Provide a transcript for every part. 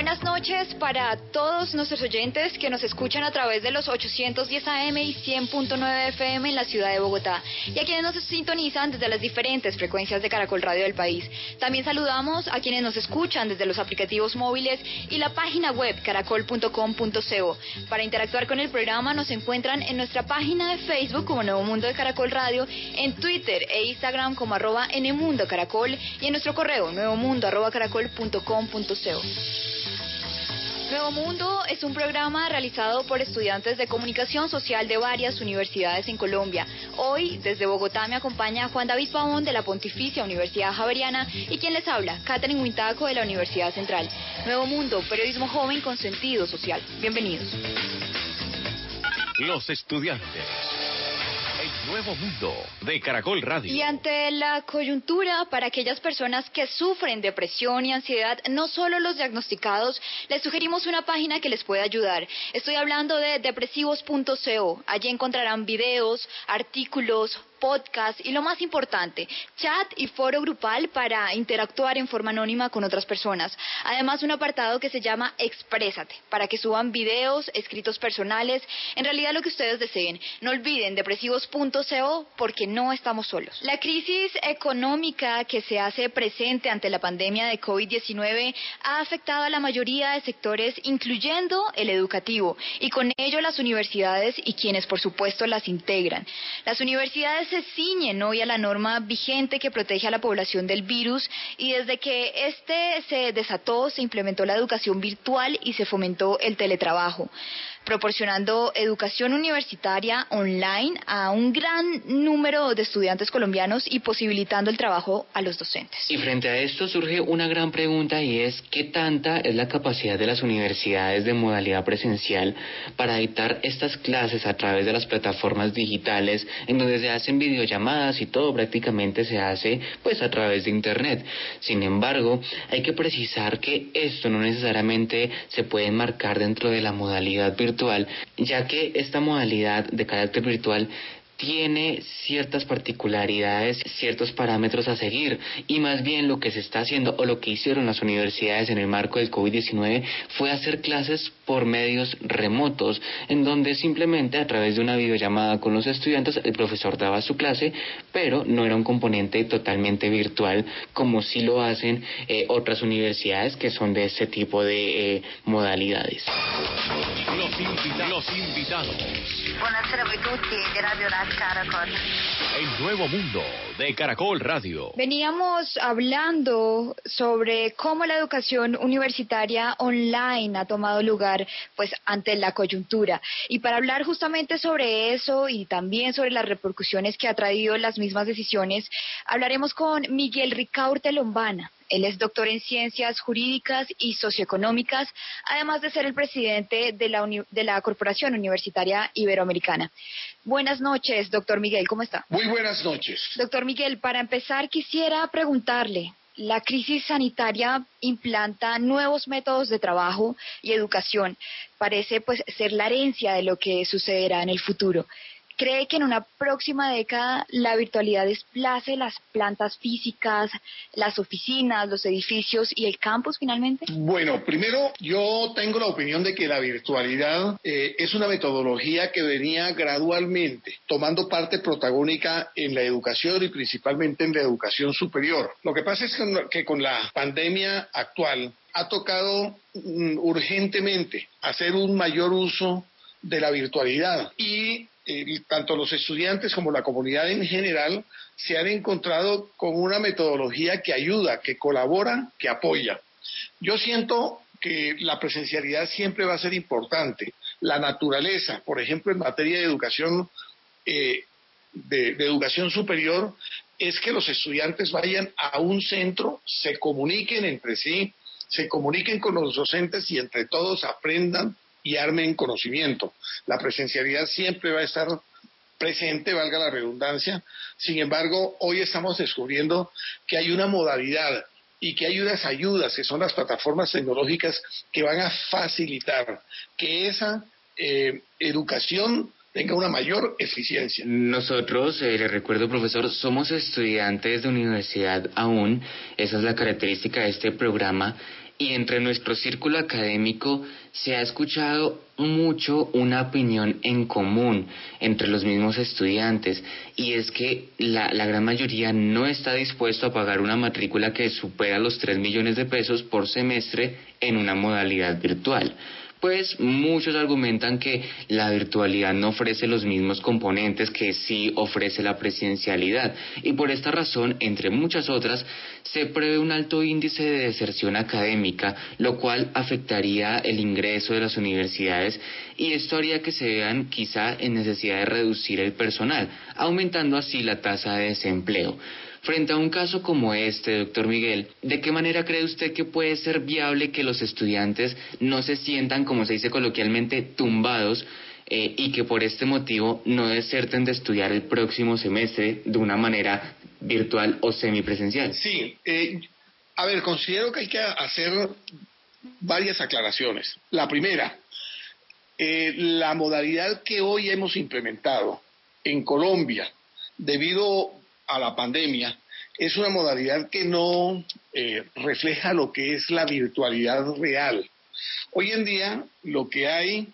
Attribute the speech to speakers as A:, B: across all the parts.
A: Buenas noches para todos nuestros oyentes que nos escuchan a través de los 810 AM y 100.9 FM en la ciudad de Bogotá y a quienes nos sintonizan desde las diferentes frecuencias de Caracol Radio del país. También saludamos a quienes nos escuchan desde los aplicativos móviles y la página web caracol.com.co. Para interactuar con el programa nos encuentran en nuestra página de Facebook como Nuevo Mundo de Caracol Radio, en Twitter e Instagram como arroba Nmundo Caracol y en nuestro correo nuevomundo arroba caracol.com.co. Nuevo Mundo es un programa realizado por estudiantes de comunicación social de varias universidades en Colombia. Hoy, desde Bogotá, me acompaña Juan David Pavón de la Pontificia Universidad Javeriana y quien les habla, Catherine Huintaco de la Universidad Central. Nuevo Mundo, periodismo joven con sentido social. Bienvenidos.
B: Los estudiantes. Nuevo mundo de Caracol Radio.
A: Y ante la coyuntura, para aquellas personas que sufren depresión y ansiedad, no solo los diagnosticados, les sugerimos una página que les puede ayudar. Estoy hablando de depresivos.co. Allí encontrarán videos, artículos, podcast y lo más importante, chat y foro grupal para interactuar en forma anónima con otras personas. Además, un apartado que se llama Exprésate, para que suban videos, escritos personales, en realidad lo que ustedes deseen. No olviden depresivos.co porque no estamos solos. La crisis económica que se hace presente ante la pandemia de COVID-19 ha afectado a la mayoría de sectores, incluyendo el educativo, y con ello las universidades y quienes por supuesto las integran. Las universidades se ciñen hoy a la norma vigente que protege a la población del virus. Y desde que este se desató se implementó la educación virtual y se fomentó el teletrabajo proporcionando educación universitaria online a un gran número de estudiantes colombianos y posibilitando el trabajo a los docentes.
C: Y frente a esto surge una gran pregunta y es ¿qué tanta es la capacidad de las universidades de modalidad presencial para dictar estas clases a través de las plataformas digitales en donde se hacen videollamadas y todo prácticamente se hace pues a través de internet? Sin embargo, hay que precisar que esto no necesariamente se puede enmarcar dentro de la modalidad virtual ya que esta modalidad de carácter virtual tiene ciertas particularidades, ciertos parámetros a seguir y más bien lo que se está haciendo o lo que hicieron las universidades en el marco del COVID-19 fue hacer clases por medios remotos en donde simplemente a través de una videollamada con los estudiantes el profesor daba su clase pero no era un componente totalmente virtual como sí lo hacen eh, otras universidades que son de ese tipo de eh, modalidades.
B: Los, invita los invitados.
D: Buonasera a voi tutti di Radio Caracol.
B: El nuevo mundo de Caracol Radio.
A: Veníamos hablando sobre cómo la educación universitaria online ha tomado lugar pues ante la coyuntura y para hablar justamente sobre eso y también sobre las repercusiones que ha traído las mismas decisiones, hablaremos con Miguel Ricaurte Lombana. Él es doctor en ciencias jurídicas y socioeconómicas, además de ser el presidente de la, de la Corporación Universitaria Iberoamericana. Buenas noches, doctor Miguel, ¿cómo está?
E: Muy buenas noches.
A: Doctor Miguel, para empezar quisiera preguntarle, la crisis sanitaria implanta nuevos métodos de trabajo y educación. Parece pues ser la herencia de lo que sucederá en el futuro. ¿Cree que en una próxima década la virtualidad desplace las plantas físicas, las oficinas, los edificios y el campus finalmente?
E: Bueno, primero yo tengo la opinión de que la virtualidad eh, es una metodología que venía gradualmente tomando parte protagónica en la educación y principalmente en la educación superior. Lo que pasa es que con la pandemia actual ha tocado mm, urgentemente hacer un mayor uso de la virtualidad y eh, tanto los estudiantes como la comunidad en general se han encontrado con una metodología que ayuda, que colabora, que apoya. Yo siento que la presencialidad siempre va a ser importante. La naturaleza, por ejemplo, en materia de educación, eh, de educación superior, es que los estudiantes vayan a un centro, se comuniquen entre sí, se comuniquen con los docentes y entre todos aprendan y armen conocimiento. La presencialidad siempre va a estar presente, valga la redundancia. Sin embargo, hoy estamos descubriendo que hay una modalidad y que hay unas ayudas, que son las plataformas tecnológicas, que van a facilitar que esa eh, educación tenga una mayor eficiencia.
C: Nosotros, eh, le recuerdo profesor, somos estudiantes de universidad aún, esa es la característica de este programa, y entre nuestro círculo académico se ha escuchado mucho una opinión en común entre los mismos estudiantes y es que la, gran mayoría no está dispuesto a pagar una matrícula que supera los 3 millones de pesos por semestre en una modalidad virtual pues muchos argumentan que la virtualidad no ofrece los mismos componentes que sí ofrece la presencialidad y por esta razón, entre muchas otras, se prevé un alto índice de deserción académica, lo cual afectaría el ingreso de las universidades y esto haría que se vean quizá en necesidad de reducir el personal, aumentando así la tasa de desempleo. Frente a un caso como este, doctor Miguel, ¿de qué manera cree usted que puede ser viable que los estudiantes no se sientan, como se dice coloquialmente, tumbados eh, y que por este motivo no deserten de estudiar el próximo semestre de una manera virtual o semipresencial?
E: Sí, eh, a ver, considero que hay que hacer varias aclaraciones. La primera, eh, la modalidad que hoy hemos implementado en Colombia, debido a la pandemia es una modalidad que no eh, refleja lo que es la virtualidad real. Hoy en día lo que hay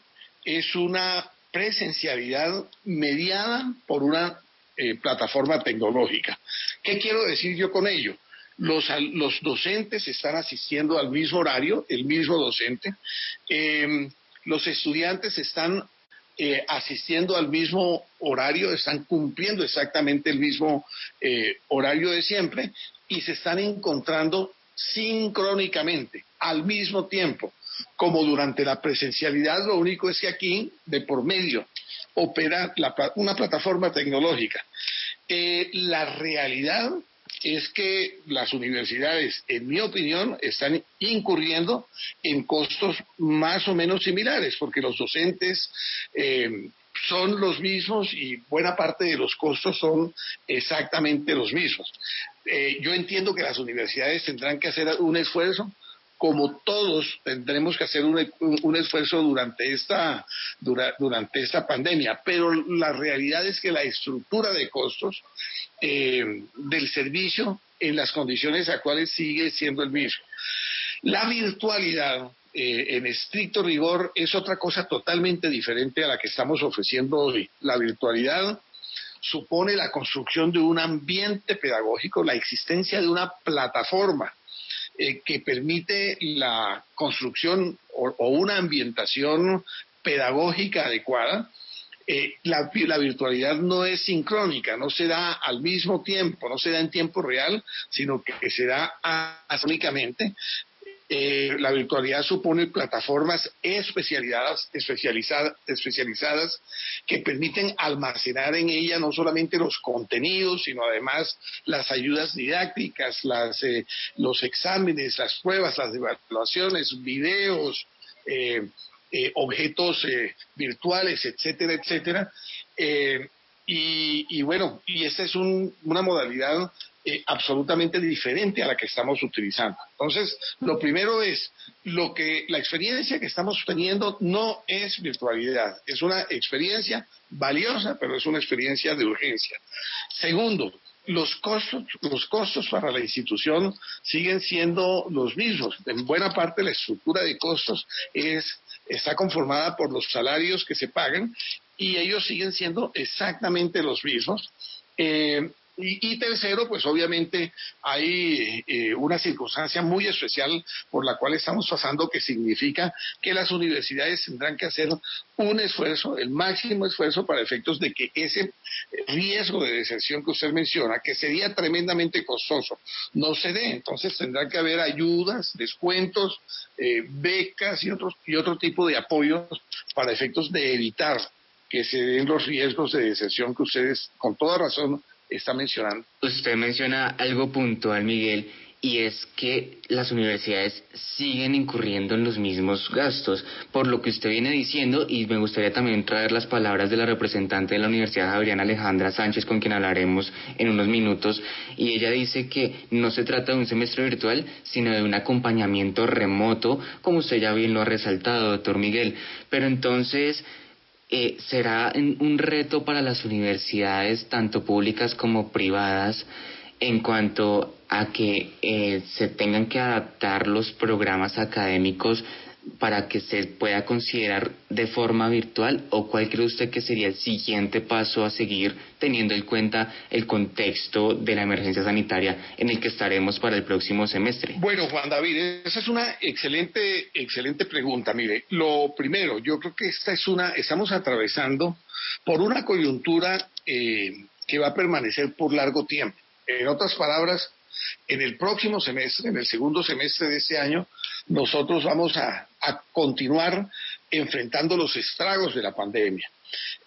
E: es una presencialidad mediada por una eh, plataforma tecnológica. ¿Qué quiero decir yo con ello? Los, los docentes están asistiendo al mismo horario, el mismo docente. Eh, los estudiantes están eh, asistiendo al mismo horario, están cumpliendo exactamente el mismo eh, horario de siempre y se están encontrando sincrónicamente al mismo tiempo, como durante la presencialidad, lo único es que aquí, de por medio, opera una plataforma tecnológica. Eh, la realidad es que las universidades, en mi opinión, están incurriendo en costos más o menos similares, porque los docentes eh, son los mismos y buena parte de los costos son exactamente los mismos. Eh, yo entiendo que las universidades tendrán que hacer un esfuerzo como todos tendremos que hacer un, esfuerzo durante esta, durante esta pandemia, pero la realidad es que la estructura de costos eh, del servicio en las condiciones actuales sigue siendo el mismo. La virtualidad, eh, en estricto rigor, es otra cosa totalmente diferente a la que estamos ofreciendo hoy. La virtualidad supone la construcción de un ambiente pedagógico, la existencia de una plataforma eh, que permite la construcción o, una ambientación pedagógica adecuada, eh, la, virtualidad no es sincrónica, no se da al mismo tiempo, no se da en tiempo real, sino que se da asónicamente eh, la virtualidad supone plataformas especializadas, especializadas, especializadas que permiten almacenar en ella no solamente los contenidos, sino además las ayudas didácticas, las, eh, los exámenes, las pruebas, las evaluaciones, videos, eh, objetos virtuales, etcétera, etcétera. Y, bueno, y esta es una modalidad eh, absolutamente diferente a la que estamos utilizando. Entonces, lo primero es, lo que la experiencia que estamos teniendo no es virtualidad, es una experiencia valiosa, pero es una experiencia de urgencia. Segundo, los costos, los costos para la institución siguen siendo los mismos. En buena parte la estructura de costos es, está conformada por los salarios que se pagan y ellos siguen siendo exactamente los mismos. Eh, y, tercero, pues obviamente hay eh, una circunstancia muy especial por la cual estamos pasando, que significa que las universidades tendrán que hacer un esfuerzo, el máximo esfuerzo para efectos de que ese riesgo de deserción que usted menciona, que sería tremendamente costoso, no se dé. Entonces tendrán que haber ayudas, descuentos, eh, becas y, otros, y otro tipo de apoyos para efectos de evitar que se den los riesgos de deserción que ustedes con toda razón está mencionando.
C: Usted menciona algo puntual, Miguel, y es que las universidades siguen incurriendo en los mismos gastos, por lo que usted viene diciendo, y me gustaría también traer las palabras de la representante de la Universidad Javeriana Alejandra Sánchez, con quien hablaremos en unos minutos, y ella dice que no se trata de un semestre virtual, sino de un acompañamiento remoto, como usted ya bien lo ha resaltado, doctor Miguel. Pero entonces, eh, será un reto para las universidades, tanto públicas como privadas, en cuanto a que eh, se tengan que adaptar los programas académicos para que se pueda considerar de forma virtual o cuál cree usted que sería el siguiente paso a seguir teniendo en cuenta el contexto de la emergencia sanitaria en el que estaremos para el próximo semestre?
E: Bueno, Juan David, esa es una excelente, excelente pregunta. Mire, lo primero, yo creo que esta es una, estamos atravesando por una coyuntura eh, que va a permanecer por largo tiempo. En otras palabras, en el próximo semestre, en el segundo semestre de este año, nosotros vamos a, continuar enfrentando los estragos de la pandemia.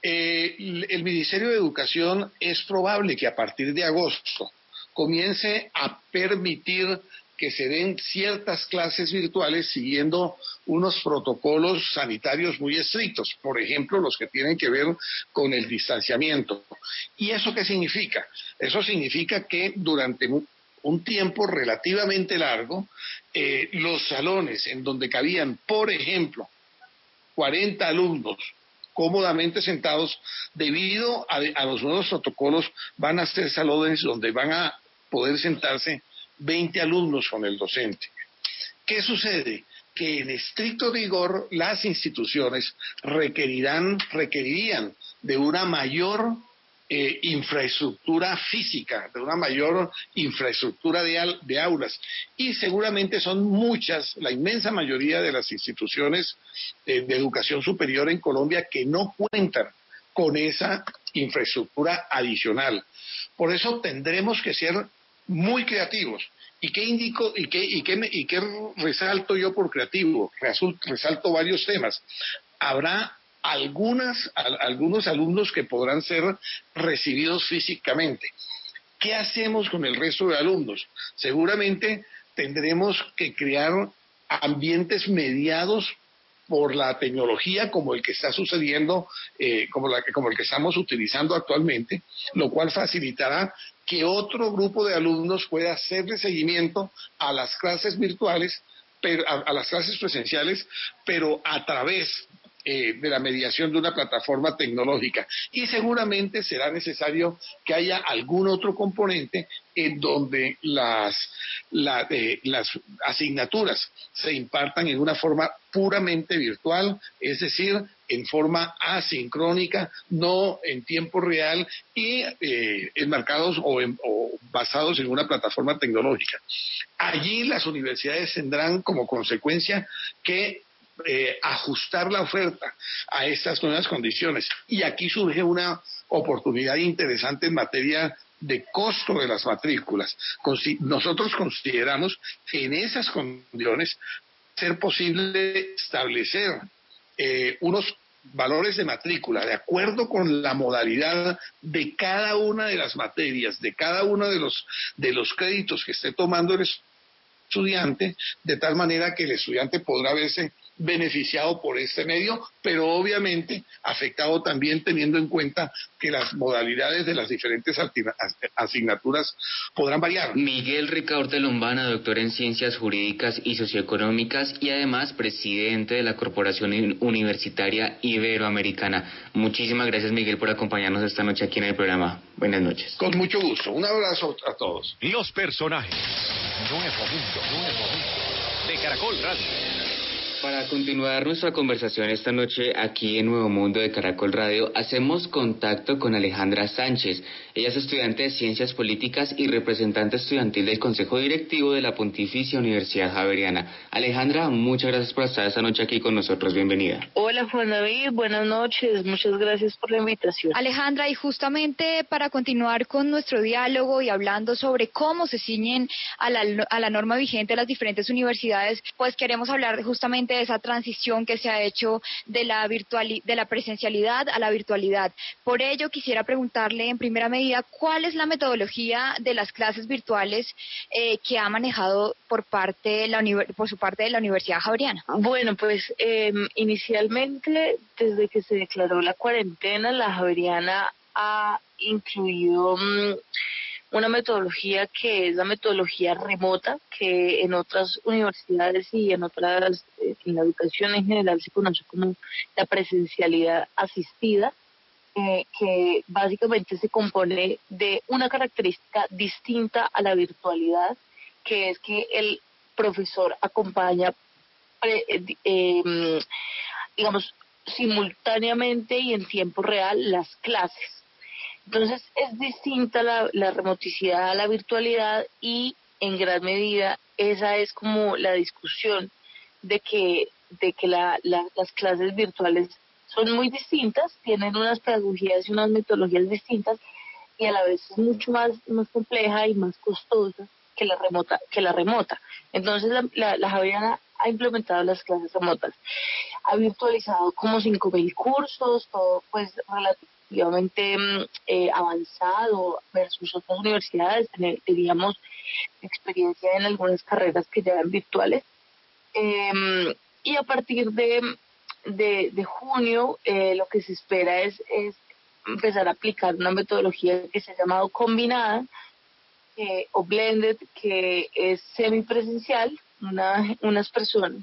E: Eh, el Ministerio de Educación es probable que a partir de agosto comience a permitir que se den ciertas clases virtuales siguiendo unos protocolos sanitarios muy estrictos, por ejemplo, los que tienen que ver con el distanciamiento. ¿Y eso qué significa? Eso significa que durante un tiempo relativamente largo, eh, los salones en donde cabían, por ejemplo, 40 alumnos cómodamente sentados, debido a, a, los nuevos protocolos, van a ser salones donde van a poder sentarse 20 alumnos con el docente. ¿Qué sucede? Que en estricto rigor las instituciones requerirán, requerirían de una mayor eh, infraestructura física, de una mayor infraestructura de, de, aulas. Y seguramente son muchas, la inmensa mayoría de las instituciones de educación superior en Colombia que no cuentan con esa infraestructura adicional. Por eso tendremos que ser muy creativos. ¿Y qué indico y qué, y qué, y qué resalto yo por creativo? Resalto varios temas. Habrá algunas, algunos alumnos que podrán ser recibidos físicamente. ¿Qué hacemos con el resto de alumnos? Seguramente tendremos que crear ambientes mediados por la tecnología como el que está sucediendo, eh, como, la, como el que estamos utilizando actualmente, lo cual facilitará que otro grupo de alumnos pueda hacerle seguimiento a las clases virtuales, pero, a las clases presenciales, pero a través eh, de la mediación de una plataforma tecnológica. Y seguramente será necesario que haya algún otro componente en donde las, eh, las asignaturas se impartan en una forma puramente virtual, es decir, en forma asincrónica, no en tiempo real y eh, enmarcados o, o, basados en una plataforma tecnológica. Allí las universidades tendrán como consecuencia que eh, ajustar la oferta a estas nuevas condiciones. Y aquí surge una oportunidad interesante en materia de costo de las matrículas. Nosotros consideramos que en esas condiciones ser posible establecer eh, unos valores de matrícula de acuerdo con la modalidad de cada una de las materias, de cada uno de los, de los créditos que esté tomando el estudiante, de tal manera que el estudiante podrá verse beneficiado por este medio, pero obviamente afectado también teniendo en cuenta que las modalidades de las diferentes asignaturas podrán variar.
C: Miguel Ricardo Lombana, doctor en Ciencias Jurídicas y Socioeconómicas y además presidente de la Corporación Universitaria Iberoamericana. Muchísimas gracias Miguel por acompañarnos esta noche aquí en el programa. Buenas noches.
E: Con mucho gusto. Un abrazo a todos.
B: Los personajes. Nuevo mundo, nuevo mundo. De Caracol Radio.
C: Para continuar nuestra conversación esta noche aquí en Nuevo Mundo de Caracol Radio, hacemos contacto con Alejandra Sánchez. Ella es estudiante de Ciencias Políticas y representante estudiantil del Consejo Directivo de la Pontificia Universidad Javeriana. Alejandra, muchas gracias por estar esta noche aquí con nosotros. Bienvenida.
F: Hola Juan David, buenas noches. Muchas gracias por la invitación.
A: Alejandra, y justamente para continuar con nuestro diálogo y hablando sobre cómo se ciñen a la, a la norma vigente de las diferentes universidades, pues queremos hablar justamente precisamente esa transición que se ha hecho de la, virtual, de la presencialidad a la virtualidad. Por ello, quisiera preguntarle en primera medida cuál es la metodología de las clases virtuales eh, que ha manejado por, parte de la, por su parte de la Universidad Javeriana.
F: Bueno, pues em, inicialmente, desde que se declaró la cuarentena, la Javeriana ha incluido mm, una metodología que es la metodología remota, que en otras universidades y en otras, eh, en la educación en general se conoce como la presencialidad asistida, que básicamente se compone de una característica distinta a la virtualidad, que es que el profesor acompaña, eh, mm, digamos, simultáneamente y en tiempo real las clases. Entonces es distinta la, remoticidad a la virtualidad y en gran medida esa es como la discusión de que, de que las clases virtuales son muy distintas, tienen unas pedagogías y unas metodologías distintas y a la vez es mucho más, más compleja y más costosa que la remota. Que la remota. Entonces la, la, ha implementado las clases remotas, ha virtualizado como 5.000 cursos, todo pues relativo relativamente mm, eh, avanzado versus otras universidades, teníamos experiencia en algunas carreras que ya eran virtuales. Em, y a partir de, de, junio eh, lo que se espera es, es empezar a aplicar una metodología que se ha llamado combinada o blended, que es semipresencial, una, unas personas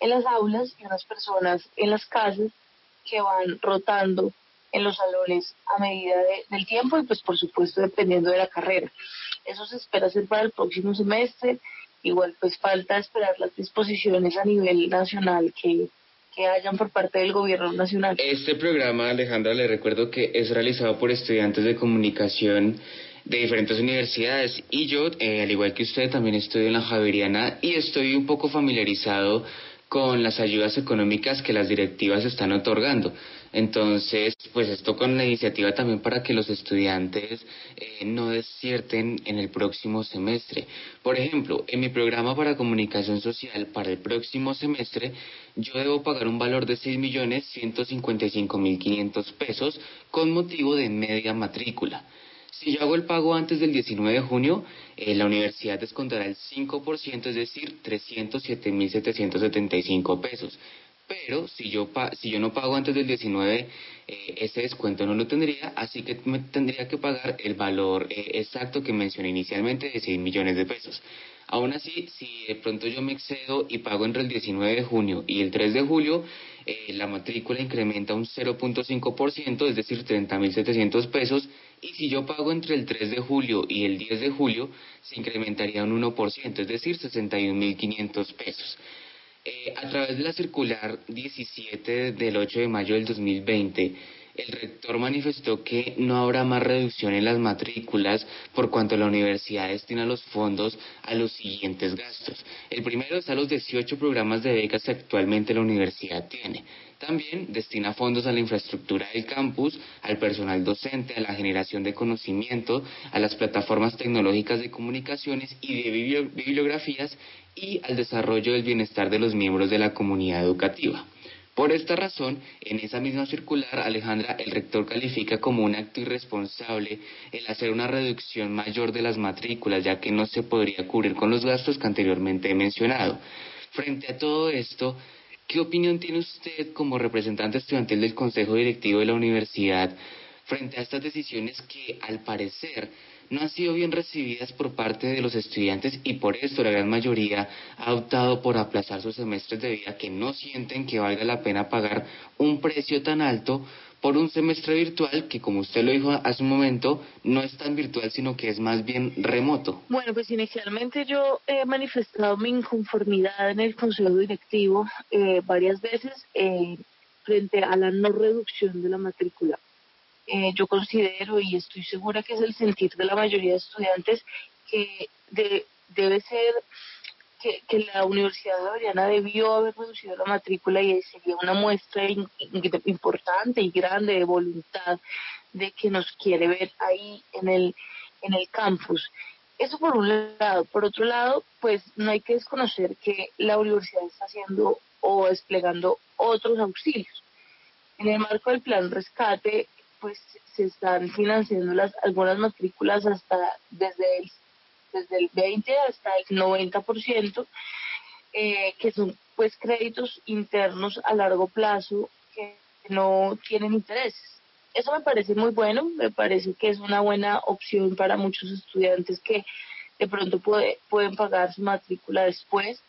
F: en las aulas y unas personas en las casas que van rotando en los salones a medida del tiempo y pues por supuesto dependiendo de la carrera. Eso se espera hacer para el próximo semestre. Igual pues falta esperar las disposiciones a nivel nacional que, que hayan por parte del gobierno nacional.
C: Este programa, Alejandra, le recuerdo que es realizado por estudiantes de comunicación de diferentes universidades y yo, eh, al igual que usted, también estudio en la Javeriana y estoy un poco familiarizado con las ayudas económicas que las directivas están otorgando. Entonces, pues esto con la iniciativa también para que los estudiantes eh, no desierten en el próximo semestre. Por ejemplo, en mi programa para comunicación social para el próximo semestre, yo debo pagar un valor de 6.155.500 pesos con motivo de media matrícula. Si yo hago el pago antes del 19 de junio, eh, la universidad descontará el 5%, es decir, 307.775 pesos. Pero si yo, si yo no pago antes del 19, eh, ese descuento no lo tendría, así que me tendría que pagar el valor eh, exacto que mencioné inicialmente de 6 millones de pesos. Aún así, si de pronto yo me excedo y pago entre el 19 de junio y el 3 de julio, eh, la matrícula incrementa un 0.5%, es decir, 30.700 pesos, y si yo pago entre el 3 de julio y el 10 de julio, se incrementaría un 1%, es decir, 61.500 pesos. Eh, a través de la circular 17 del 8 de mayo del 2020, el rector manifestó que no habrá más reducción en las matrículas por cuanto la universidad destina los fondos a los siguientes gastos. El primero es a los 18 programas de becas que actualmente la universidad tiene. También destina fondos a la infraestructura del campus, al personal docente, a la generación de conocimiento, a las plataformas tecnológicas de comunicaciones y de bibliografías y al desarrollo del bienestar de los miembros de la comunidad educativa. Por esta razón, en esa misma circular, Alejandra, el rector califica como un acto irresponsable el hacer una reducción mayor de las matrículas, ya que no se podría cubrir con los gastos que anteriormente he mencionado. Frente a todo esto, ¿qué opinión tiene usted como representante estudiantil del Consejo Directivo de la Universidad frente a estas decisiones que, al parecer, no han sido bien recibidas por parte de los estudiantes y por esto la gran mayoría ha optado por aplazar sus semestres de vida que no sienten que valga la pena pagar un precio tan alto por un semestre virtual que, como usted lo dijo hace un momento, no es tan virtual, sino que es más bien remoto.
F: Bueno, pues inicialmente yo he manifestado mi inconformidad en el Consejo Directivo eh, varias veces eh, frente a la no reducción de la matrícula. Eh, yo considero y estoy segura que es el sentir de la mayoría de estudiantes que debe ser que, la Universidad Javeriana debió haber reducido la matrícula y sería una muestra importante y grande de voluntad de que nos quiere ver ahí en el, en el campus. Eso por un lado. Por otro lado, pues no hay que desconocer que la universidad está haciendo o desplegando otros auxilios. En el marco del plan rescate, pues se están financiando las algunas matrículas hasta desde el, desde el 20 hasta el 90%, eh, que son pues créditos internos a largo plazo que no tienen intereses. Eso me parece muy bueno, me parece que es una buena opción para muchos estudiantes que de pronto puede, pueden pagar su matrícula después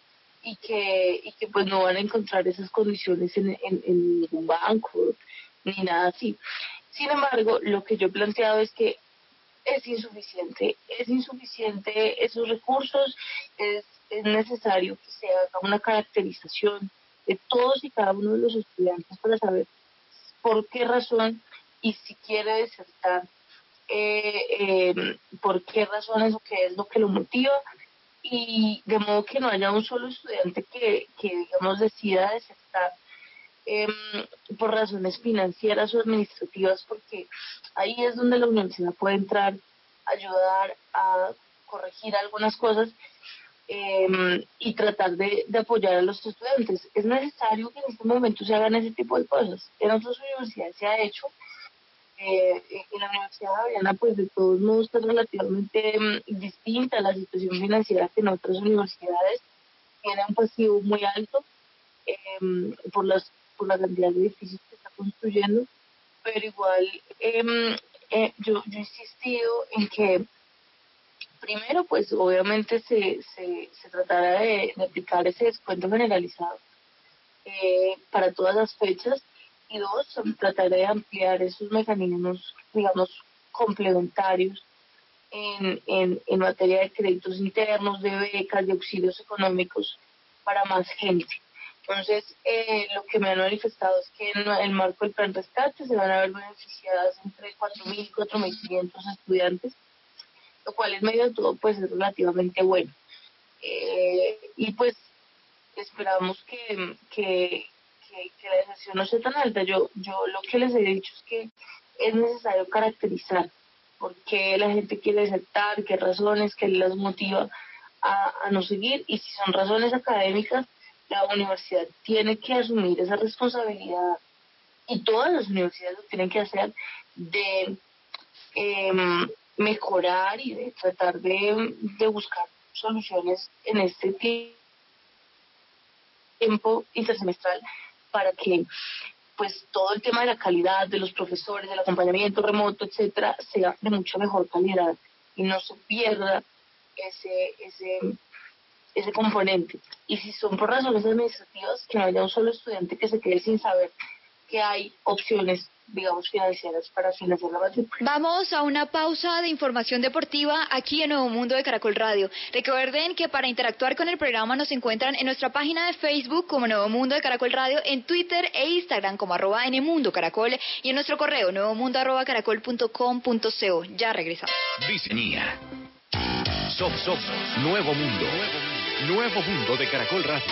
F: y que, y que pues no van a encontrar esas condiciones en, en, en ningún banco ni nada así. Sin embargo, lo que yo he planteado es que es insuficiente, es insuficiente esos recursos, es, es necesario que se haga una caracterización de todos y cada uno de los estudiantes para saber por qué razón y si quiere desertar, eh, eh, por qué razones o qué es lo que lo motiva. Y de modo que no haya un solo estudiante que, que digamos, decida desertar eh, por razones financieras o administrativas, porque ahí es donde la universidad puede entrar, ayudar a corregir algunas cosas eh, y tratar de, apoyar a los estudiantes. Es necesario que en este momento se hagan ese tipo de cosas. En otras universidades se ha hecho, eh, en la Universidad Javeriana, pues de todos modos está relativamente mm, distinta la situación financiera que en otras universidades. Tiene un pasivo muy alto por, las, por la cantidad de edificios que está construyendo, pero igual em, eh, yo, yo he insistido en que primero, pues obviamente se, se, se tratará de, aplicar ese descuento generalizado eh, para todas las fechas y dos, tratar de ampliar esos mecanismos, digamos, complementarios en, en, en materia de créditos internos, de becas, de auxilios económicos para más gente. Entonces, eh, lo que me han manifestado es que en el marco del plan rescate se van a ver beneficiadas entre 4.000 y 4.500 estudiantes, lo cual es medio de todo, pues es relativamente bueno. Eh, y pues esperamos que, que, que, la deserción no sea tan alta. Yo, yo lo que les he dicho es que es necesario caracterizar por qué la gente quiere desertar, qué razones, qué las motiva a, a no seguir y si son razones académicas, la universidad tiene que asumir esa responsabilidad y todas las universidades lo tienen que hacer de eh, mejorar y de tratar de, de buscar soluciones en este tiempo intersemestral para que pues todo el tema de la calidad de los profesores, del acompañamiento remoto, etcétera, sea de mucha mejor calidad y no se pierda ese ese ese componente. Y si son por razones administrativas, que no haya un solo estudiante que se quede sin saber que hay opciones digamos, financieras para financiar la matrícula.
A: Vamos a una pausa de información deportiva aquí en Nuevo Mundo de Caracol Radio. Recuerden que para interactuar con el programa nos encuentran en nuestra página de Facebook como Nuevo Mundo de Caracol Radio, en Twitter e Instagram como arroba Mundo Caracol y en nuestro correo nuevomundo arroba caracol.com.co. Ya regresamos.
B: Diseñía. Sof, sof, Nuevo Mundo. Nuevo Mundo de Caracol Radio.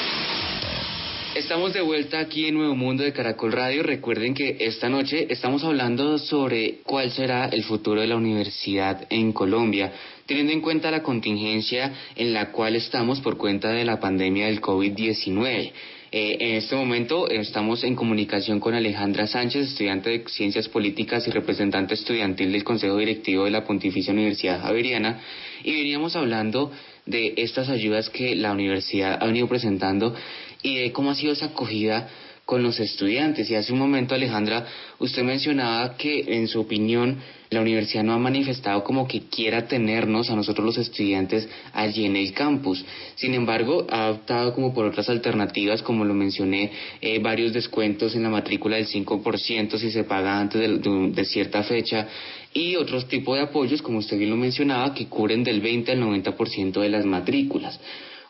C: Estamos de vuelta aquí en Nuevo Mundo de Caracol Radio. Recuerden que esta noche estamos hablando sobre cuál será el futuro de la universidad en Colombia, teniendo en cuenta la contingencia en la cual estamos por cuenta de la pandemia del COVID-19. Eh, en este momento estamos en comunicación con Alejandra Sánchez, estudiante de Ciencias Políticas y representante estudiantil del Consejo Directivo de la Pontificia Universidad Javeriana, y veníamos hablando de estas ayudas que la universidad ha venido presentando y de cómo ha sido esa acogida con los estudiantes. Y hace un momento, Alejandra, usted mencionaba que, en su opinión, la universidad no ha manifestado como que quiera tenernos a nosotros los estudiantes allí en el campus. Sin embargo, ha optado como por otras alternativas, como lo mencioné, eh, varios descuentos en la matrícula del 5% si se paga antes de, de, cierta fecha y otros tipos de apoyos, como usted bien lo mencionaba, que cubren del 20 al 90% de las matrículas.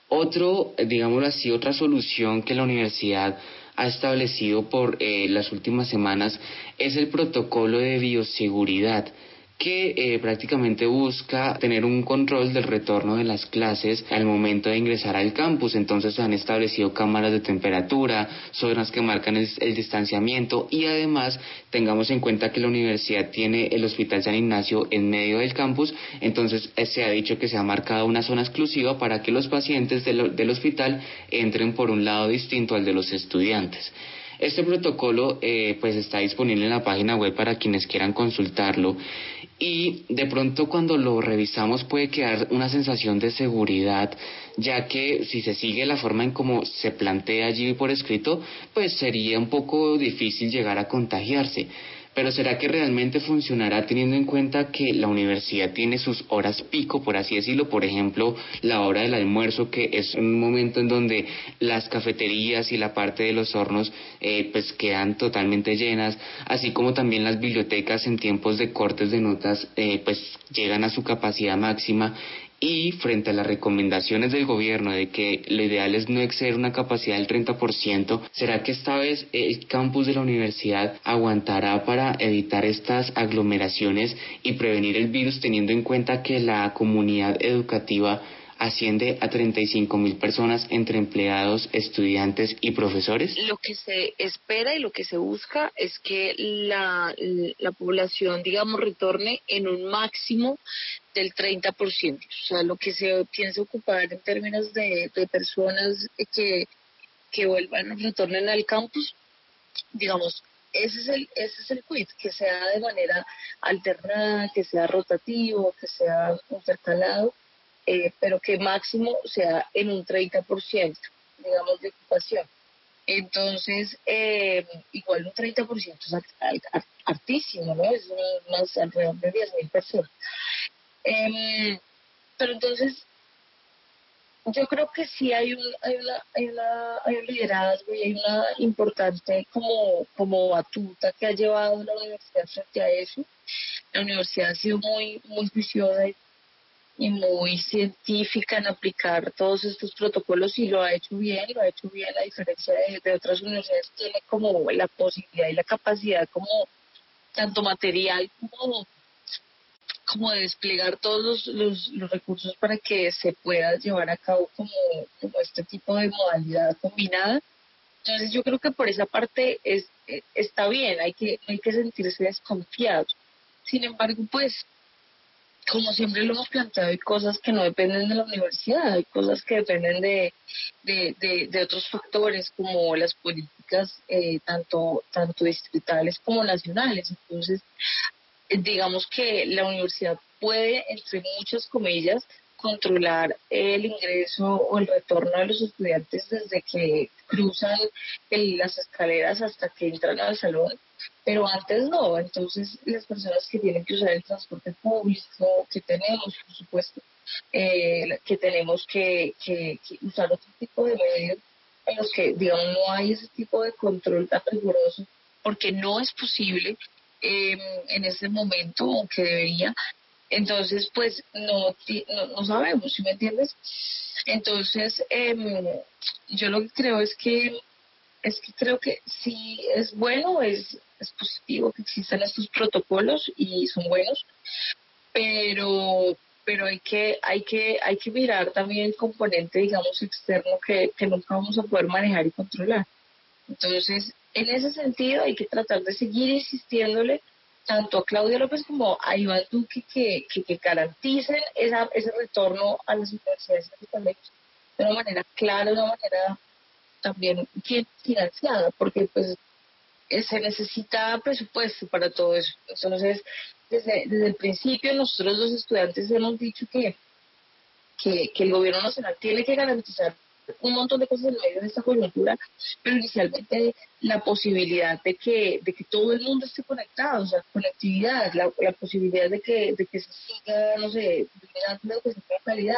C: Otro, digámoslo así, otra solución que la universidad ha establecido por eh, las últimas semanas es el protocolo de bioseguridad que eh, prácticamente busca tener un control del retorno de las clases al momento de ingresar al campus. Entonces se han establecido cámaras de temperatura, zonas que marcan el, distanciamiento y además tengamos en cuenta que la universidad tiene el Hospital San Ignacio en medio del campus, entonces eh, se ha dicho que se ha marcado una zona exclusiva para que los pacientes del, del hospital entren por un lado distinto al de los estudiantes. Este protocolo eh, pues está disponible en la página web para quienes quieran consultarlo y de pronto cuando lo revisamos puede quedar una sensación de seguridad ya que si se sigue la forma en cómo se plantea allí por escrito pues sería un poco difícil llegar a contagiarse. Pero ¿será que realmente funcionará teniendo en cuenta que la universidad tiene sus horas pico, por así decirlo? Por ejemplo, la hora del almuerzo, que es un momento en donde las cafeterías y la parte de los hornos eh, pues quedan totalmente llenas, así como también las bibliotecas en tiempos de cortes de notas eh, pues llegan a su capacidad máxima y frente a las recomendaciones del gobierno de que lo ideal es no exceder una capacidad del 30%, ¿será que esta vez el campus de la universidad aguantará para evitar estas aglomeraciones y prevenir el virus teniendo en cuenta que la comunidad educativa asciende a 35 mil personas entre empleados, estudiantes y profesores?
G: Lo que se espera y lo que se busca es que la, la población, digamos, retorne en un máximo del 30%. O sea, lo que se piensa ocupar en términos de, personas que, que vuelvan, retornen al campus, digamos, ese es el ese es el quit que sea de manera alternada que sea rotativo que sea intercalado eh, pero que máximo sea en un 30%, digamos, de ocupación. Entonces, eh, igual un 30% es altísimo, ¿no? Es más alrededor de 10.000 personas. Eh, pero entonces, yo creo que sí hay un, hay una, hay una, hay un liderazgo y hay una importante como, como batuta que ha llevado la universidad frente a eso. La universidad ha sido muy, muy juiciosa y muy científica en aplicar todos estos protocolos y lo ha hecho bien, lo ha hecho bien a diferencia de, otras universidades, tiene como la posibilidad y la capacidad como tanto material como, como de desplegar todos los, los, recursos para que se pueda llevar a cabo como, como este tipo de modalidad combinada. Entonces yo creo que por esa parte es, está bien, hay que, hay que sentirse desconfiados. Sin embargo, pues como siempre lo hemos planteado, hay cosas que no dependen de la universidad, hay cosas que dependen de, de, de, otros factores como las políticas eh, tanto, tanto distritales como nacionales. Entonces, eh, digamos que la universidad puede, entre muchas comillas, controlar el ingreso o el retorno de los estudiantes desde que cruzan las escaleras hasta que entran al salón pero antes no. Entonces, las personas que tienen que usar el transporte público, que tenemos, por supuesto, eh, que tenemos que, que, usar otro tipo de medios en los que, digamos, no hay ese tipo de control tan riguroso, porque no es posible eh, en este momento, aunque debería. Entonces, pues, no, no, no sabemos, ¿sí me entiendes? Entonces, eh, yo lo que creo es que es que creo que sí es bueno, es, es positivo que existan estos protocolos y son buenos, pero pero hay que hay que hay que mirar también el componente digamos externo que, que nunca vamos a poder manejar y controlar entonces en ese sentido hay que tratar de seguir insistiéndole tanto a Claudia López como a Iván Duque que, que, que garanticen esa, ese retorno a las universidades de una manera clara, de una manera también bien financiada, porque pues eh, se necesita presupuesto para todo eso. Entonces, desde, desde el principio nosotros los estudiantes hemos dicho que, que, que el gobierno nacional tiene que garantizar un montón de cosas en medio de esta coyuntura, pero inicialmente la posibilidad de que, de que todo el mundo esté conectado, o sea, conectividad, la, la posibilidad de que, de que se siga, no sé, brindando educación de calidad,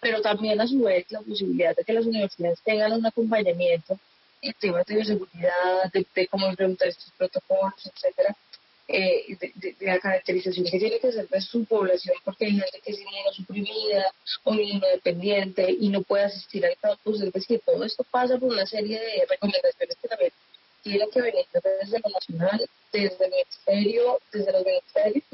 G: pero también a su vez la posibilidad de que las universidades tengan un acompañamiento en temas de bioseguridad, de, cómo implementar estos protocolos, etcétera, eh, de, la caracterización que tiene que hacer de su población, porque hay gente que es inmunosuprimida o inmunodependiente y no puede asistir al campus, es decir, todo esto pasa por una serie de recomendaciones que también tienen que venir desde lo nacional, desde el ministerio, desde los ministerios,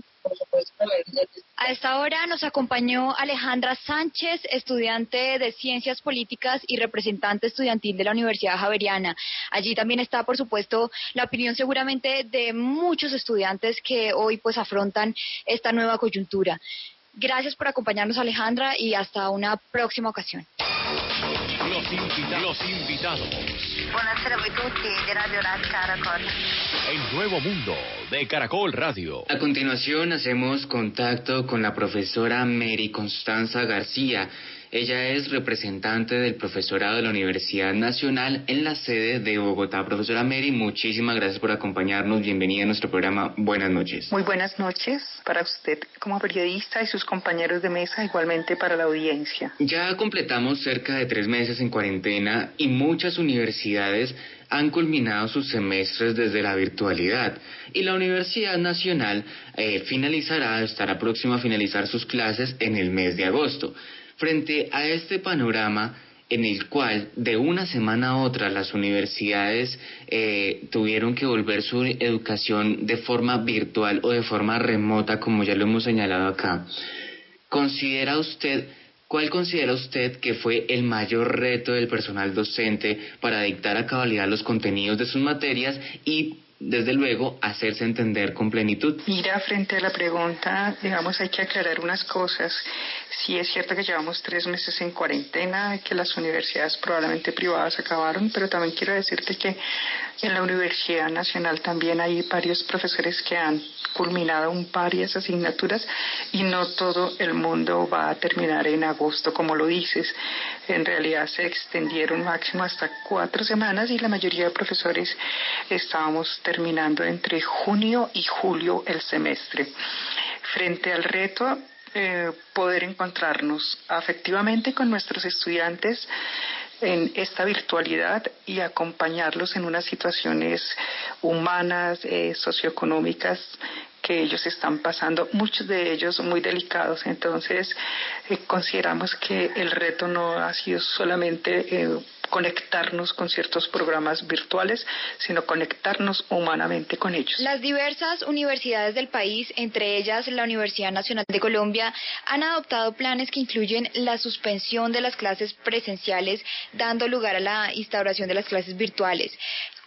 A: A esta hora nos acompañó Alejandra Sánchez, estudiante de Ciencias Políticas y representante estudiantil de la Universidad Javeriana. Allí también está, por supuesto, la opinión seguramente de muchos estudiantes que hoy pues afrontan esta nueva coyuntura. Gracias por acompañarnos, Alejandra, y hasta una próxima ocasión.
B: Los, invita- los invitados.
D: Buonasera a tutti di Radio Caracol.
B: El nuevo mundo de Caracol Radio.
C: A continuación hacemos contacto con la profesora Mary Constanza García. Ella es representante del profesorado de la Universidad Nacional en la sede de Bogotá. Profesora Mary, muchísimas gracias por acompañarnos. Bienvenida a nuestro programa. Buenas noches.
H: Muy buenas noches para usted como periodista y sus compañeros de mesa, igualmente para la audiencia.
C: Ya completamos cerca de tres meses en cuarentena y muchas universidades han culminado sus semestres desde la virtualidad y la Universidad Nacional eh, finalizará, estará próxima a finalizar sus clases en el mes de agosto. Frente a este panorama en el cual de una semana a otra las universidades eh, tuvieron que volver su educación de forma virtual o de forma remota, como ya lo hemos señalado acá, ¿considera usted ¿Cuál considera usted que fue el mayor reto del personal docente para dictar a cabalidad los contenidos de sus materias y, desde luego, hacerse entender con plenitud?
H: Mira, frente a la pregunta, digamos, hay que aclarar unas cosas. Sí es cierto que llevamos tres meses en cuarentena, que las universidades probablemente privadas acabaron, pero también quiero decirte que en la Universidad Nacional también hay varios profesores que han culminado un varias asignaturas y no todo el mundo va a terminar en agosto, como lo dices. En realidad se extendieron máximo hasta cuatro semanas y la mayoría de profesores estábamos terminando entre junio y julio el semestre. Frente al reto, eh, poder encontrarnos afectivamente con nuestros estudiantes en esta virtualidad y acompañarlos en unas situaciones humanas, eh, socioeconómicas que ellos están pasando, muchos de ellos muy delicados. Entonces, eh, consideramos que el reto no ha sido solamente eh, conectarnos con ciertos programas virtuales, sino conectarnos humanamente con ellos.
A: Las diversas universidades del país, entre ellas la Universidad Nacional de Colombia, han adoptado planes que incluyen la suspensión de las clases presenciales, dando lugar a la instauración de las clases virtuales.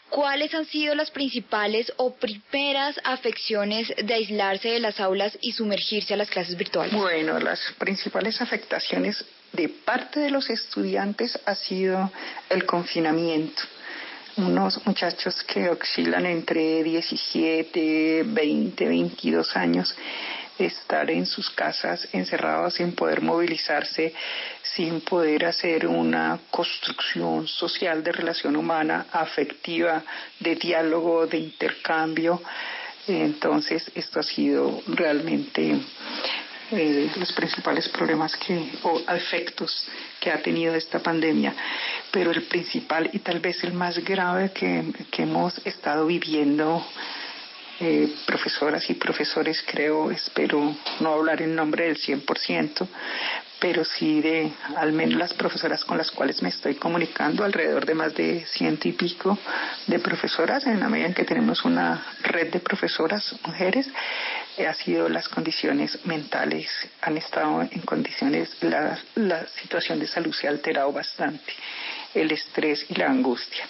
A: ¿Cuáles han sido las principales o primeras afecciones de aislarse de las aulas y sumergirse a las clases virtuales?
H: Bueno, las principales afectaciones de parte de los estudiantes ha sido el confinamiento. Unos muchachos que oscilan entre 17, 20, 22 años estar en sus casas encerrados sin poder movilizarse, sin poder hacer una construcción social de relación humana, afectiva, de diálogo, de intercambio. Entonces, esto ha sido realmente eh, los principales problemas que, o efectos que ha tenido esta pandemia. Pero el principal y tal vez el más grave que, que hemos estado viviendo eh, profesoras y profesores, creo, espero no hablar en nombre del 100%, pero sí de al menos las profesoras con las cuales me estoy comunicando, alrededor de más de ciento y pico de profesoras, en la medida en que tenemos una red de profesoras mujeres, eh, ha sido las condiciones mentales, han estado en condiciones, la, la situación de salud se ha alterado bastante, el estrés y la angustia.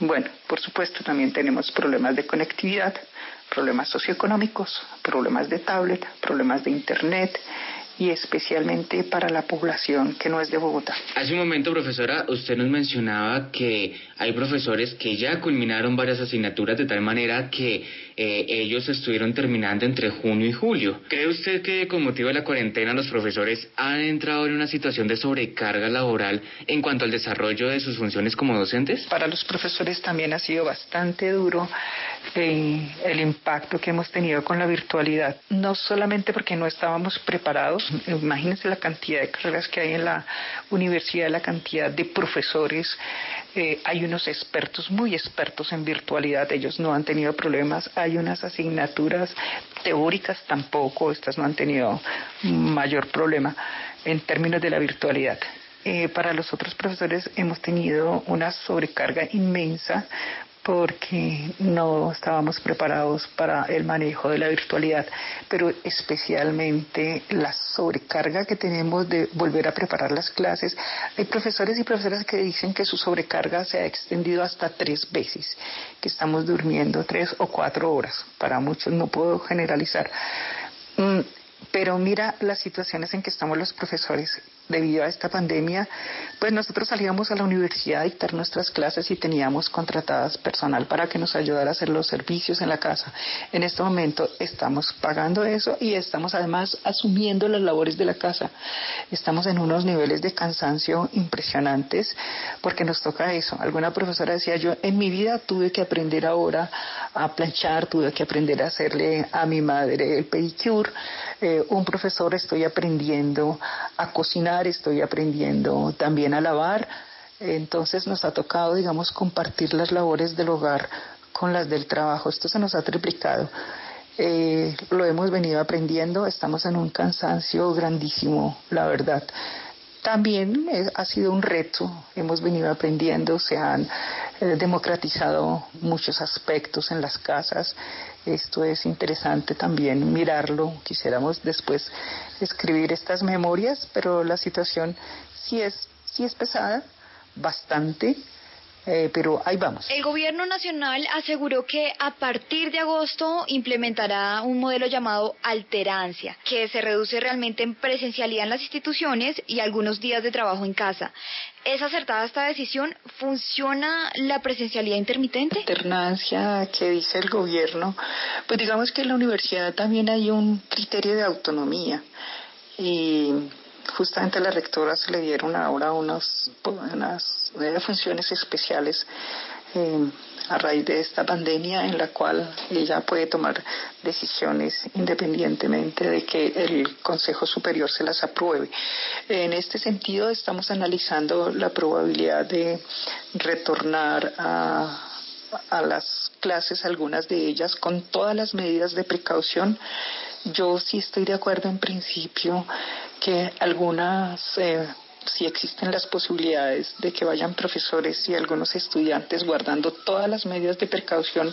H: Bueno, por supuesto también tenemos problemas de conectividad, problemas socioeconómicos, problemas de tablet, problemas de internet y especialmente para la población que no es de Bogotá.
C: Hace un momento, profesora, usted nos mencionaba que hay profesores que ya culminaron varias asignaturas de tal manera que eh, ellos estuvieron terminando entre junio y julio. ¿Cree usted que con motivo de la cuarentena los profesores han entrado en una situación de sobrecarga laboral en cuanto al desarrollo de sus funciones como docentes?
H: Para los profesores también ha sido bastante duro eh, el impacto que hemos tenido con la virtualidad, no solamente porque no estábamos preparados, imagínense la cantidad de carreras que hay en la universidad, la cantidad de profesores, eh, hay unos expertos, muy expertos en virtualidad, ellos no han tenido problemas, hay unas asignaturas teóricas tampoco, estas no han tenido mayor problema en términos de la virtualidad. Eh, para los otros profesores hemos tenido una sobrecarga inmensa porque no estábamos preparados para el manejo de la virtualidad, pero especialmente la sobrecarga que tenemos de volver a preparar las clases. Hay profesores y profesoras que dicen que su sobrecarga se ha extendido hasta tres veces, que estamos durmiendo tres o cuatro horas. Para muchos no puedo generalizar. Mm, pero mira las situaciones en que estamos los profesores debido a esta pandemia, pues nosotros salíamos a la universidad a dictar nuestras clases y teníamos contratadas personal para que nos ayudara a hacer los servicios en la casa. En este momento estamos pagando eso y estamos además asumiendo las labores de la casa. Estamos en unos niveles de cansancio impresionantes porque nos toca eso. Alguna profesora decía yo, en mi vida tuve que aprender ahora a planchar, tuve que aprender a hacerle a mi madre el pedicure. Eh, un profesor estoy aprendiendo a cocinar estoy aprendiendo también a lavar. Entonces nos ha tocado, digamos, compartir las labores del hogar con las del trabajo. Esto se nos ha triplicado. Eh, lo hemos venido aprendiendo, estamos en un cansancio grandísimo, la verdad. También eh, ha sido un reto, hemos venido aprendiendo, se han eh, democratizado muchos aspectos en las casas, esto es interesante también mirarlo. Quisiéramos después escribir estas memorias, pero la situación sí es, sí es pesada, bastante. Eh, pero ahí vamos.
A: El gobierno nacional aseguró que a partir de agosto implementará un modelo llamado alterancia, que se reduce realmente en presencialidad en las instituciones y algunos días de trabajo en casa. ¿Es acertada esta decisión? ¿Funciona la presencialidad intermitente?
H: Alternancia que dice el gobierno, pues digamos que en la universidad también hay un criterio de autonomía y justamente a la rectora se le dieron ahora unas, unas funciones especiales eh, a raíz de esta pandemia en la cual ella puede tomar decisiones independientemente de que el Consejo Superior se las apruebe. En este sentido estamos analizando la probabilidad de retornar a a las clases, algunas de ellas, con todas las medidas de precaución. Yo sí estoy de acuerdo en principio que algunas, eh, si existen las posibilidades de que vayan profesores y algunos estudiantes guardando todas las medidas de precaución,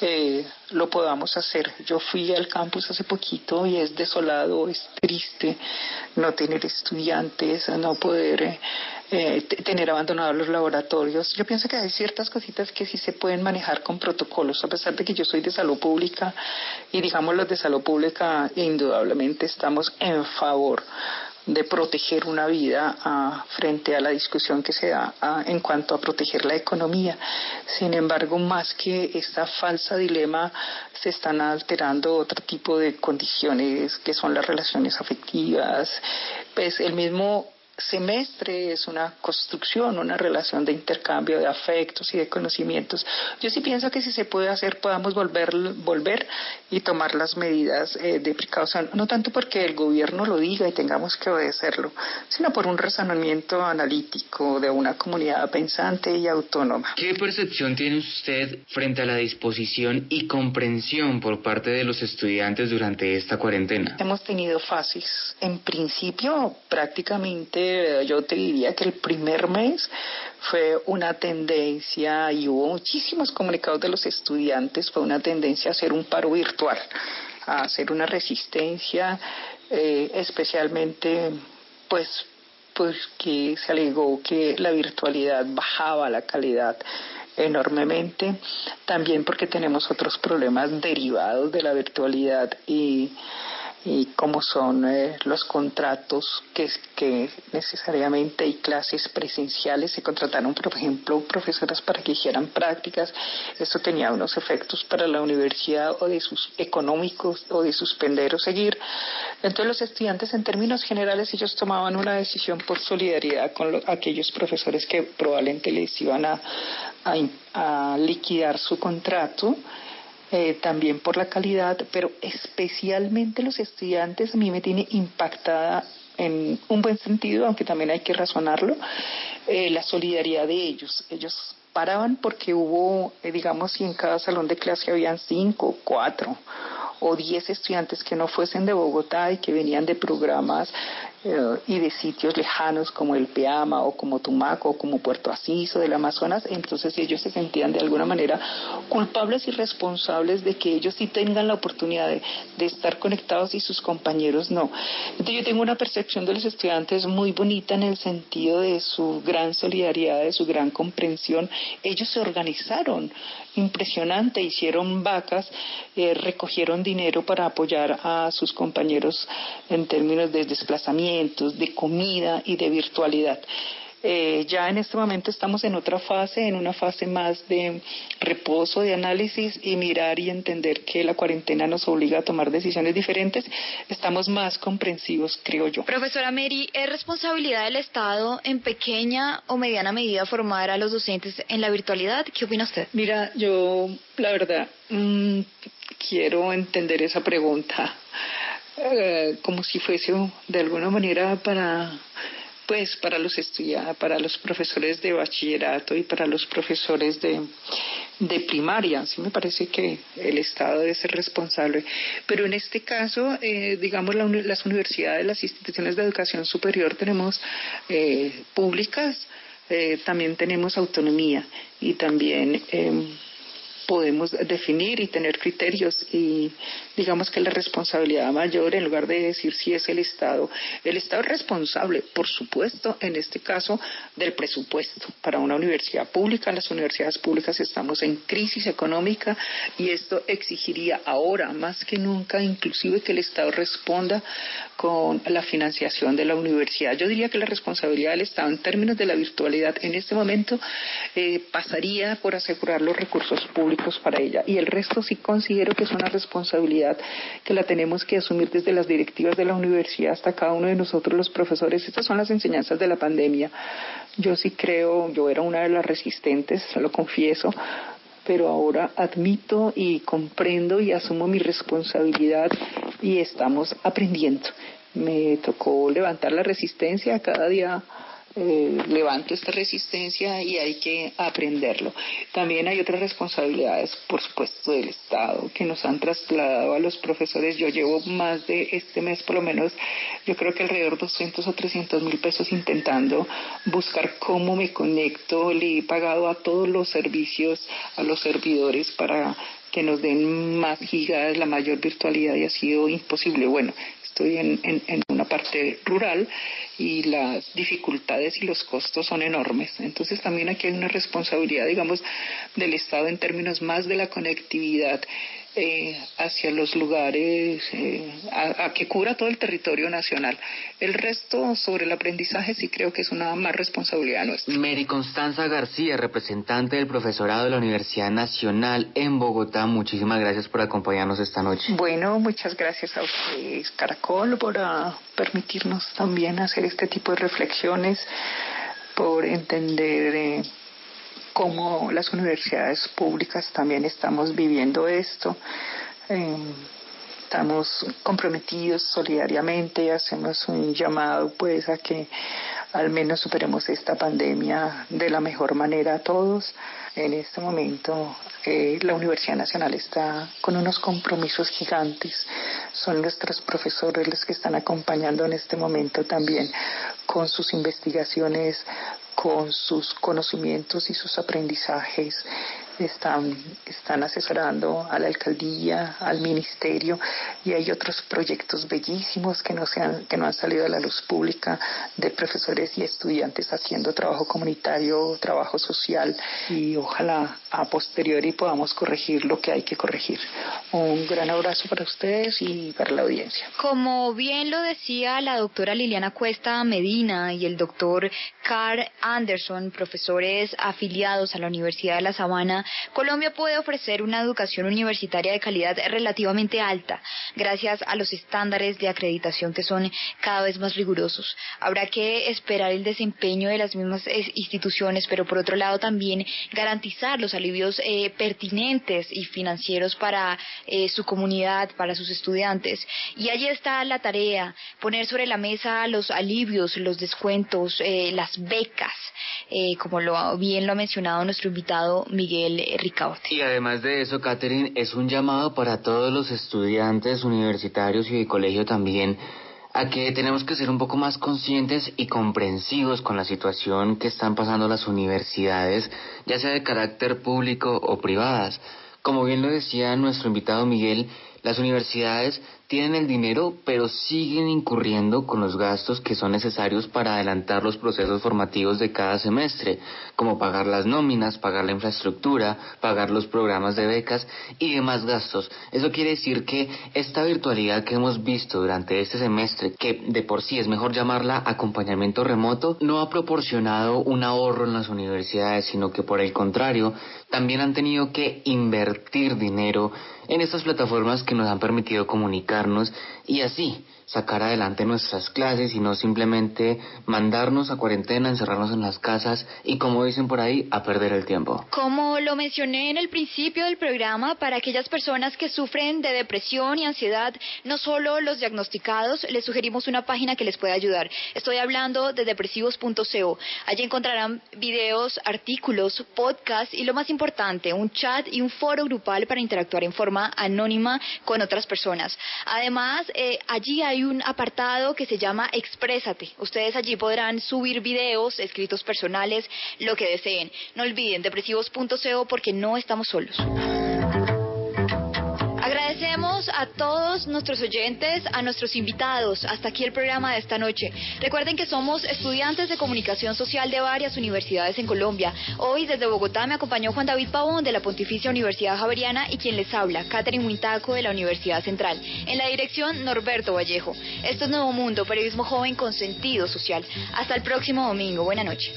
H: eh, lo podamos hacer. Yo fui al campus hace poquito y es desolado, es triste no tener estudiantes, no poder eh, eh, tener abandonados los laboratorios. Yo pienso que hay ciertas cositas que sí se pueden manejar con protocolos, a pesar de que yo soy de salud pública y digamos los de salud pública indudablemente estamos en favor de proteger una vida ah, frente a la discusión que se da ah, en cuanto a proteger la economía. Sin embargo, más que esta falsa dilema, se están alterando otro tipo de condiciones que son las relaciones afectivas. Pues el mismo semestre es una construcción, una relación de intercambio de afectos y de conocimientos. Yo sí pienso que si se puede hacer, podamos volver, volver y tomar las medidas eh, de precaución, no tanto porque el gobierno lo diga y tengamos que obedecerlo, sino por un razonamiento analítico de una comunidad pensante y autónoma.
C: ¿Qué percepción tiene usted frente a la disposición y comprensión por parte de los estudiantes durante esta cuarentena?
H: Hemos tenido fases. En principio, prácticamente yo te diría que el primer mes fue una tendencia, y hubo muchísimos comunicados de los estudiantes, fue una tendencia a hacer un paro virtual, a hacer una resistencia, eh, especialmente pues porque se alegó que la virtualidad bajaba la calidad enormemente, también porque tenemos otros problemas derivados de la virtualidad y y cómo son eh, los contratos que, que necesariamente hay clases presenciales. Se contrataron, por ejemplo, profesoras para que hicieran prácticas. Esto tenía unos efectos para la universidad o de sus económicos o de suspender o seguir. Entonces los estudiantes en términos generales ellos tomaban una decisión por solidaridad con aquellos profesores que probablemente les iban a, a liquidar su contrato eh, también por la calidad, pero especialmente los estudiantes a mí me tiene impactada en un buen sentido, aunque también hay que razonarlo, eh, la solidaridad de ellos. Ellos paraban porque hubo, eh, digamos, si en cada salón de clase habían cinco, cuatro o diez estudiantes que no fuesen de Bogotá y que venían de programas eh, y de sitios lejanos como el Peama o como Tumaco o como Puerto Asís o del Amazonas, entonces ellos se sentían de alguna manera culpables y responsables de que ellos sí tengan la oportunidad de, de estar conectados y sus compañeros no. Entonces yo tengo una percepción de los estudiantes muy bonita en el sentido de su gran solidaridad, de su gran comprensión. Ellos se organizaron impresionante, hicieron vacas, eh, recogieron dinero para apoyar a sus compañeros en términos de de comida y de virtualidad. Eh, ya en este momento estamos en otra fase, en una fase más de reposo, de análisis y mirar y entender que la cuarentena nos obliga a tomar decisiones diferentes. Estamos más comprensivos, creo yo.
A: Profesora Mary, ¿es responsabilidad del Estado en pequeña o mediana medida formar a los docentes en la virtualidad? ¿Qué opina usted?
H: Mira, yo la verdad mm, quiero entender esa pregunta eh, como si fuese de alguna manera para pues para los estudiantes, para los profesores de bachillerato y para los profesores de, de primaria. Sí me parece que el Estado debe ser responsable. Pero en este caso, eh, digamos, las universidades, las instituciones de educación superior tenemos eh, públicas, eh, también tenemos autonomía y también em, podemos definir y tener criterios y digamos que la responsabilidad mayor en lugar de decir si es el Estado, el Estado es responsable, por supuesto, en este caso del presupuesto para una universidad pública. Las universidades públicas estamos en crisis económica y esto exigiría ahora más que nunca inclusive que el Estado responda con la financiación de la universidad. Yo diría que la responsabilidad del Estado en términos de la virtualidad en este momento eh, pasaría por asegurar los recursos públicos para ella. Y el resto sí considero que es una responsabilidad que la tenemos que asumir desde las directivas de la universidad hasta cada uno de nosotros los profesores. Estas son las enseñanzas de la pandemia. Yo sí creo, yo era una de las resistentes, lo confieso, pero ahora admito y comprendo y asumo mi responsabilidad y estamos aprendiendo. Me tocó levantar la resistencia cada día eh, levanto esta resistencia y hay que aprenderlo. También hay otras responsabilidades, por supuesto, del Estado que nos han trasladado a los profesores. Yo llevo más de este mes, por lo menos, yo creo que alrededor de 200 o 300 mil pesos intentando buscar cómo me conecto. Le he pagado a todos los servicios, a los servidores para que nos den más gigas, la mayor virtualidad y ha sido imposible. Bueno, estoy en, en, una parte rural y las dificultades y los costos son enormes. Entonces también aquí hay una responsabilidad, digamos, del Estado en términos más de la conectividad eh, hacia los lugares, eh, a, que cubra todo el territorio nacional. El resto sobre el aprendizaje sí creo que es una más responsabilidad nuestra.
C: Mary Constanza García, representante del profesorado de la Universidad Nacional en Bogotá, muchísimas gracias por acompañarnos esta noche.
H: Bueno, muchas gracias a ustedes, Caracol, por ah, permitirnos también hacer este tipo de reflexiones, por entender. Eh, como las universidades públicas también estamos viviendo esto. Em, estamos comprometidos solidariamente hacemos un llamado pues a que al menos superemos esta pandemia de la mejor manera a todos. En este momento eh, la Universidad Nacional está con unos compromisos gigantes. Son nuestros profesores los que están acompañando en este momento también con sus investigaciones, con sus conocimientos y sus aprendizajes están, están asesorando a la alcaldía, al ministerio y hay otros proyectos bellísimos que no, sean, que no han salido a la luz pública de profesores y estudiantes haciendo trabajo comunitario, trabajo social y ojalá a posteriori podamos corregir lo que hay que corregir. Un gran abrazo para ustedes y para la audiencia.
A: Como bien lo decía la doctora Liliana Cuesta Medina y el doctor Carl Anderson, profesores afiliados a la Universidad de La Sabana, Colombia puede ofrecer una educación universitaria de calidad relativamente alta, gracias a los estándares de acreditación que son cada vez más rigurosos. Habrá que esperar el desempeño de las mismas eh, instituciones, pero por otro lado también garantizar los alivios eh, pertinentes y financieros para eh, su comunidad, para sus estudiantes. Y allí está la tarea, poner sobre la mesa los alivios, los descuentos, las becas, como lo, bien lo ha mencionado nuestro invitado Miguel Ricaute.
C: Y además de eso, Catherine, es un llamado para todos los estudiantes universitarios y de colegio también a que tenemos que ser un poco más conscientes y comprensivos con la situación que están pasando las universidades, ya sea de carácter público o privadas. Como bien lo decía nuestro invitado Miguel, las universidades tienen el dinero, pero siguen incurriendo con los gastos que son necesarios para adelantar los procesos formativos de cada semestre, como pagar las nóminas, pagar la infraestructura, pagar los programas de becas y demás gastos. Eso quiere decir que esta virtualidad que hemos visto durante este semestre, que de por sí es mejor llamarla acompañamiento remoto, no ha proporcionado un ahorro en las universidades, sino que por el contrario, también han tenido que invertir dinero en estas plataformas que nos han permitido comunicarnos y así sacar adelante nuestras clases y no simplemente mandarnos a cuarentena, encerrarnos en las casas y como dicen por ahí, a perder el tiempo.
A: Como lo mencioné en el principio del programa, para aquellas personas que sufren de depresión y ansiedad, no solo los diagnosticados, les sugerimos una página que les puede ayudar. Estoy hablando de depresivos.co. Allí encontrarán videos, artículos, podcasts y lo más importante, un chat y un foro grupal para interactuar en forma anónima con otras personas. Además, eh, allí hay un apartado que se llama Exprésate. Ustedes allí podrán subir videos, escritos personales, lo que deseen. No olviden depresivos.co porque no estamos solos. A todos nuestros oyentes, a nuestros invitados. Hasta aquí el programa de esta noche. Recuerden que somos estudiantes de comunicación social de varias universidades en Colombia. Hoy desde Bogotá me acompañó Juan David Pavón de la Pontificia Universidad Javeriana y quien les habla, Catherine Huintaco de la Universidad Central. En la dirección, Norberto Vallejo. Esto es Nuevo Mundo, periodismo joven con sentido social. Hasta el próximo domingo. Buenas noches.